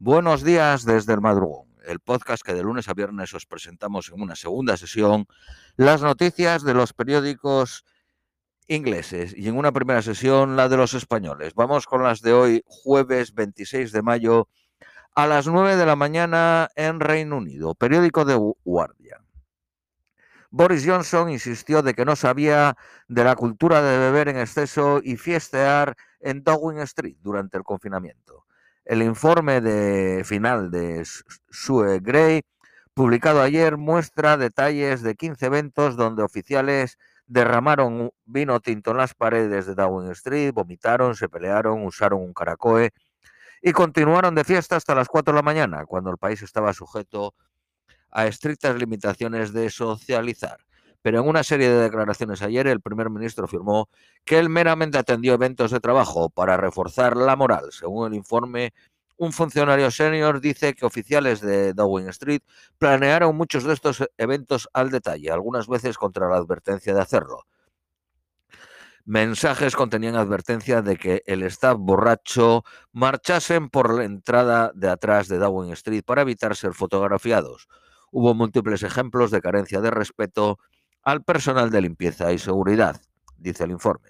Buenos días desde el madrugón, el podcast que de lunes a viernes os presentamos en una segunda sesión las noticias de los periódicos ingleses y en una primera sesión la de los españoles. Vamos con las de hoy, jueves 26 de mayo, a las 9 de la mañana en Reino Unido, periódico de Guardia. Boris Johnson insistió de que no sabía de la cultura de beber en exceso y fiestear en Downing Street durante el confinamiento. El informe de final de Sue Gray, publicado ayer, muestra detalles de 15 eventos donde oficiales derramaron vino tinto en las paredes de Downing Street, vomitaron, se pelearon, usaron un caracoe y continuaron de fiesta hasta las 4 de la mañana, cuando el país estaba sujeto a estrictas limitaciones de socializar. Pero en una serie de declaraciones ayer, el primer ministro afirmó que él meramente atendió eventos de trabajo para reforzar la moral. Según el informe, un funcionario senior dice que oficiales de Downing Street planearon muchos de estos eventos al detalle, algunas veces contra la advertencia de hacerlo. Mensajes contenían advertencia de que el staff borracho marchasen por la entrada de atrás de Downing Street para evitar ser fotografiados. Hubo múltiples ejemplos de carencia de respeto al personal de limpieza y seguridad, dice el informe.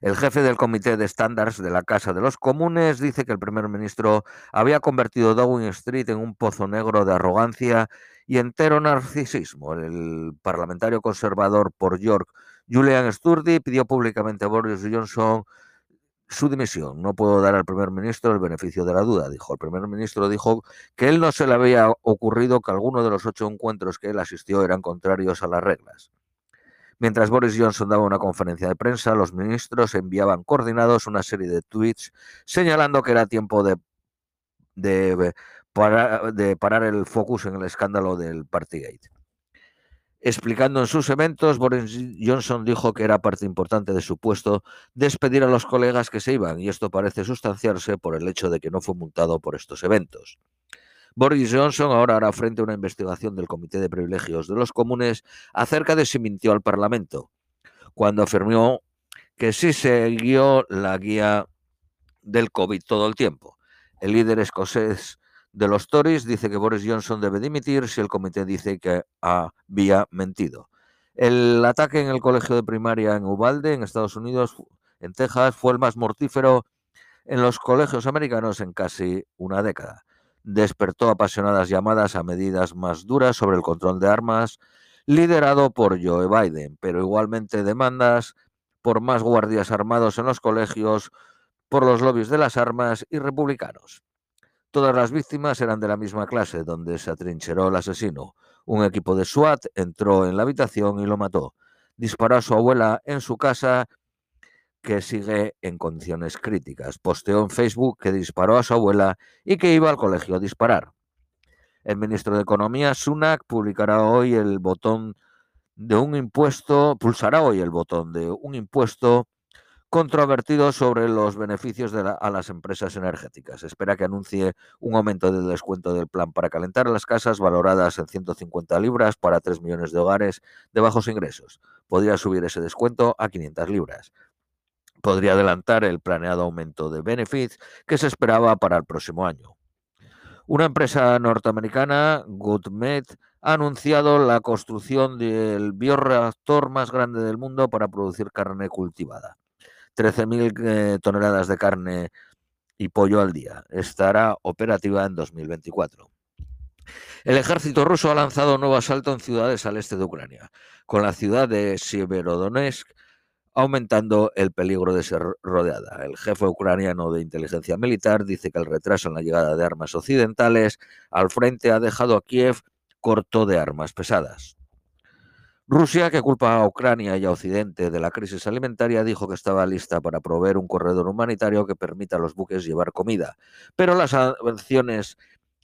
El jefe del Comité de Estándares de la Casa de los Comunes dice que el primer ministro había convertido Downing Street en un pozo negro de arrogancia y entero narcisismo. El parlamentario conservador por York, Julian Sturdy, pidió públicamente a Boris Johnson su dimisión. No puedo dar al primer ministro el beneficio de la duda, dijo. El primer ministro dijo que él no se le había ocurrido que alguno de los ocho encuentros que él asistió eran contrarios a las reglas. Mientras Boris Johnson daba una conferencia de prensa, los ministros enviaban coordinados una serie de tweets señalando que era tiempo de, de, de parar el focus en el escándalo del Partygate. Explicando en sus eventos, Boris Johnson dijo que era parte importante de su puesto despedir a los colegas que se iban, y esto parece sustanciarse por el hecho de que no fue multado por estos eventos. Boris Johnson ahora hará frente a una investigación del Comité de Privilegios de los Comunes acerca de si mintió al Parlamento, cuando afirmó que sí siguió la guía del COVID todo el tiempo. El líder escocés de los Tories dice que Boris Johnson debe dimitir si el comité dice que había mentido. El ataque en el colegio de primaria en Uvalde, en Estados Unidos, en Texas, fue el más mortífero en los colegios americanos en casi una década. Despertó apasionadas llamadas a medidas más duras sobre el control de armas, liderado por Joe Biden, pero igualmente demandas por más guardias armados en los colegios, por los lobbies de las armas y republicanos. Todas las víctimas eran de la misma clase, donde se atrincheró el asesino. Un equipo de SWAT entró en la habitación y lo mató. Disparó a su abuela en su casa, que sigue en condiciones críticas. Posteó en Facebook que disparó a su abuela y que iba al colegio a disparar. El ministro de Economía, Sunak, publicará hoy el botón de un impuesto, pulsará hoy el botón de un impuesto controvertido sobre los beneficios a las empresas energéticas. Espera que anuncie un aumento del descuento del plan para calentar las casas valoradas en 150 libras para 3 millones de hogares de bajos ingresos. Podría subir ese descuento a 500 libras. Podría adelantar el planeado aumento de benefits que se esperaba para el próximo año. Una empresa norteamericana, GoodMed, ha anunciado la construcción del bioreactor más grande del mundo para producir carne cultivada. 13.000 eh, toneladas de carne y pollo al día. Estará operativa en 2024. El ejército ruso ha lanzado un nuevo asalto en ciudades al este de Ucrania, con la ciudad de Sieverodonetsk aumentando el peligro de ser rodeada. El jefe ucraniano de inteligencia militar dice que el retraso en la llegada de armas occidentales al frente ha dejado a Kiev corto de armas pesadas. Rusia, que culpa a Ucrania y a Occidente de la crisis alimentaria, dijo que estaba lista para proveer un corredor humanitario que permita a los buques llevar comida. Pero las sanciones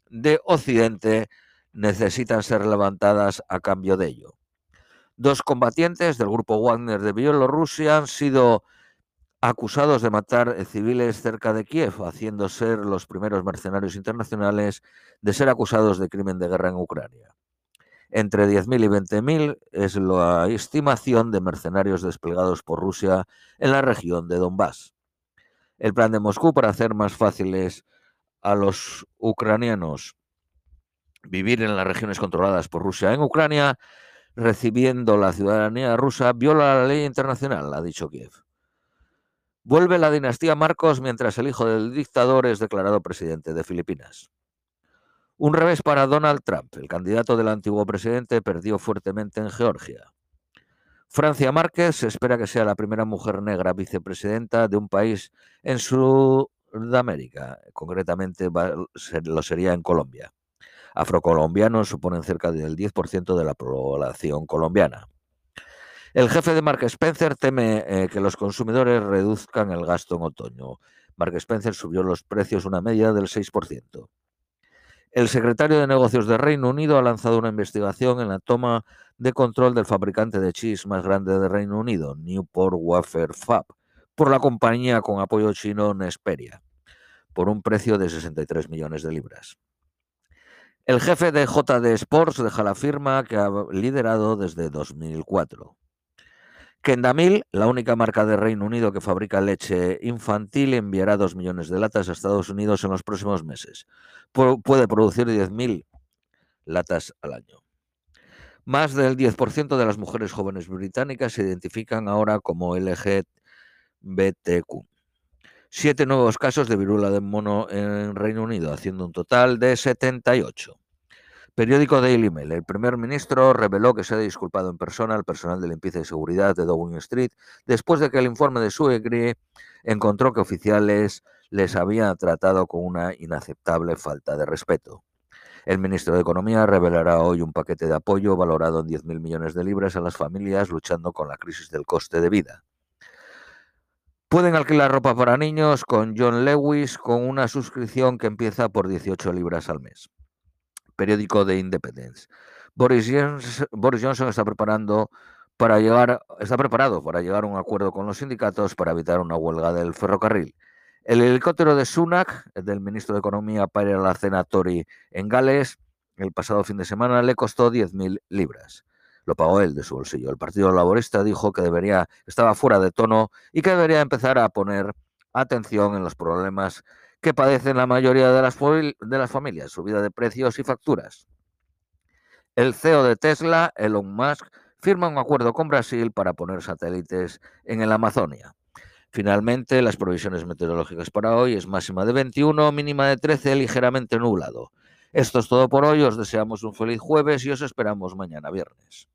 de Occidente necesitan ser levantadas a cambio de ello. Dos combatientes del grupo Wagner de Bielorrusia han sido acusados de matar civiles cerca de Kiev, haciendo ser los primeros mercenarios internacionales de ser acusados de crimen de guerra en Ucrania. Entre 10.000 y 20.000 es la estimación de mercenarios desplegados por Rusia en la región de Donbass. El plan de Moscú para hacer más fáciles a los ucranianos vivir en las regiones controladas por Rusia en Ucrania, recibiendo la ciudadanía rusa, viola la ley internacional, ha dicho Kiev. Vuelve la dinastía Marcos mientras el hijo del dictador es declarado presidente de Filipinas. Un revés para Donald Trump. El candidato del antiguo presidente perdió fuertemente en Georgia. Francia Márquez espera que sea la primera mujer negra vicepresidenta de un país en Sudamérica. Concretamente lo sería en Colombia. Afrocolombianos suponen cerca del 10% de la población colombiana. El jefe de Mark Spencer teme eh, que los consumidores reduzcan el gasto en otoño. Mark Spencer subió los precios una media del 6%. El secretario de Negocios de Reino Unido ha lanzado una investigación en la toma de control del fabricante de cheese más grande de Reino Unido, Newport Wafer Fab, por la compañía con apoyo chino Nesperia, por un precio de 63 millones de libras. El jefe de JD Sports deja la firma que ha liderado desde 2004. Kendamil, la única marca de Reino Unido que fabrica leche infantil, enviará 2 millones de latas a Estados Unidos en los próximos meses. puede producir 10.000 latas al año. Más del 10% de las mujeres jóvenes británicas se identifican ahora como LGBTQ. Siete nuevos casos de viruela de mono en Reino Unido, haciendo un total de 78. Periódico Daily Mail. El primer ministro reveló que se ha disculpado en persona al personal de limpieza y seguridad de Downing Street después de que el informe de Suegri encontró que oficiales les habían tratado con una inaceptable falta de respeto. El ministro de Economía revelará hoy un paquete de apoyo valorado en 10.000 millones de libras a las familias luchando con la crisis del coste de vida. Pueden alquilar ropa para niños con John Lewis con una suscripción que empieza por 18 libras al mes periódico de Independence. Boris Johnson, está preparando para llegar, está preparado para llegar a un acuerdo con los sindicatos para evitar una huelga del ferrocarril. El helicóptero de Sunak, del ministro de Economía para la cena Tory en Gales, el pasado fin de semana le costó 10.000 libras. Lo pagó él de su bolsillo. El Partido Laborista dijo que debería, estaba fuera de tono y que debería empezar a poner atención en los problemas que padecen la mayoría de las, de las familias, subida de precios y facturas. El CEO de Tesla, Elon Musk, firma un acuerdo con Brasil para poner satélites en el Amazonia. Finalmente, las provisiones meteorológicas para hoy es máxima de 21, mínima de 13, ligeramente nublado. Esto es todo por hoy, os deseamos un feliz jueves y os esperamos mañana viernes.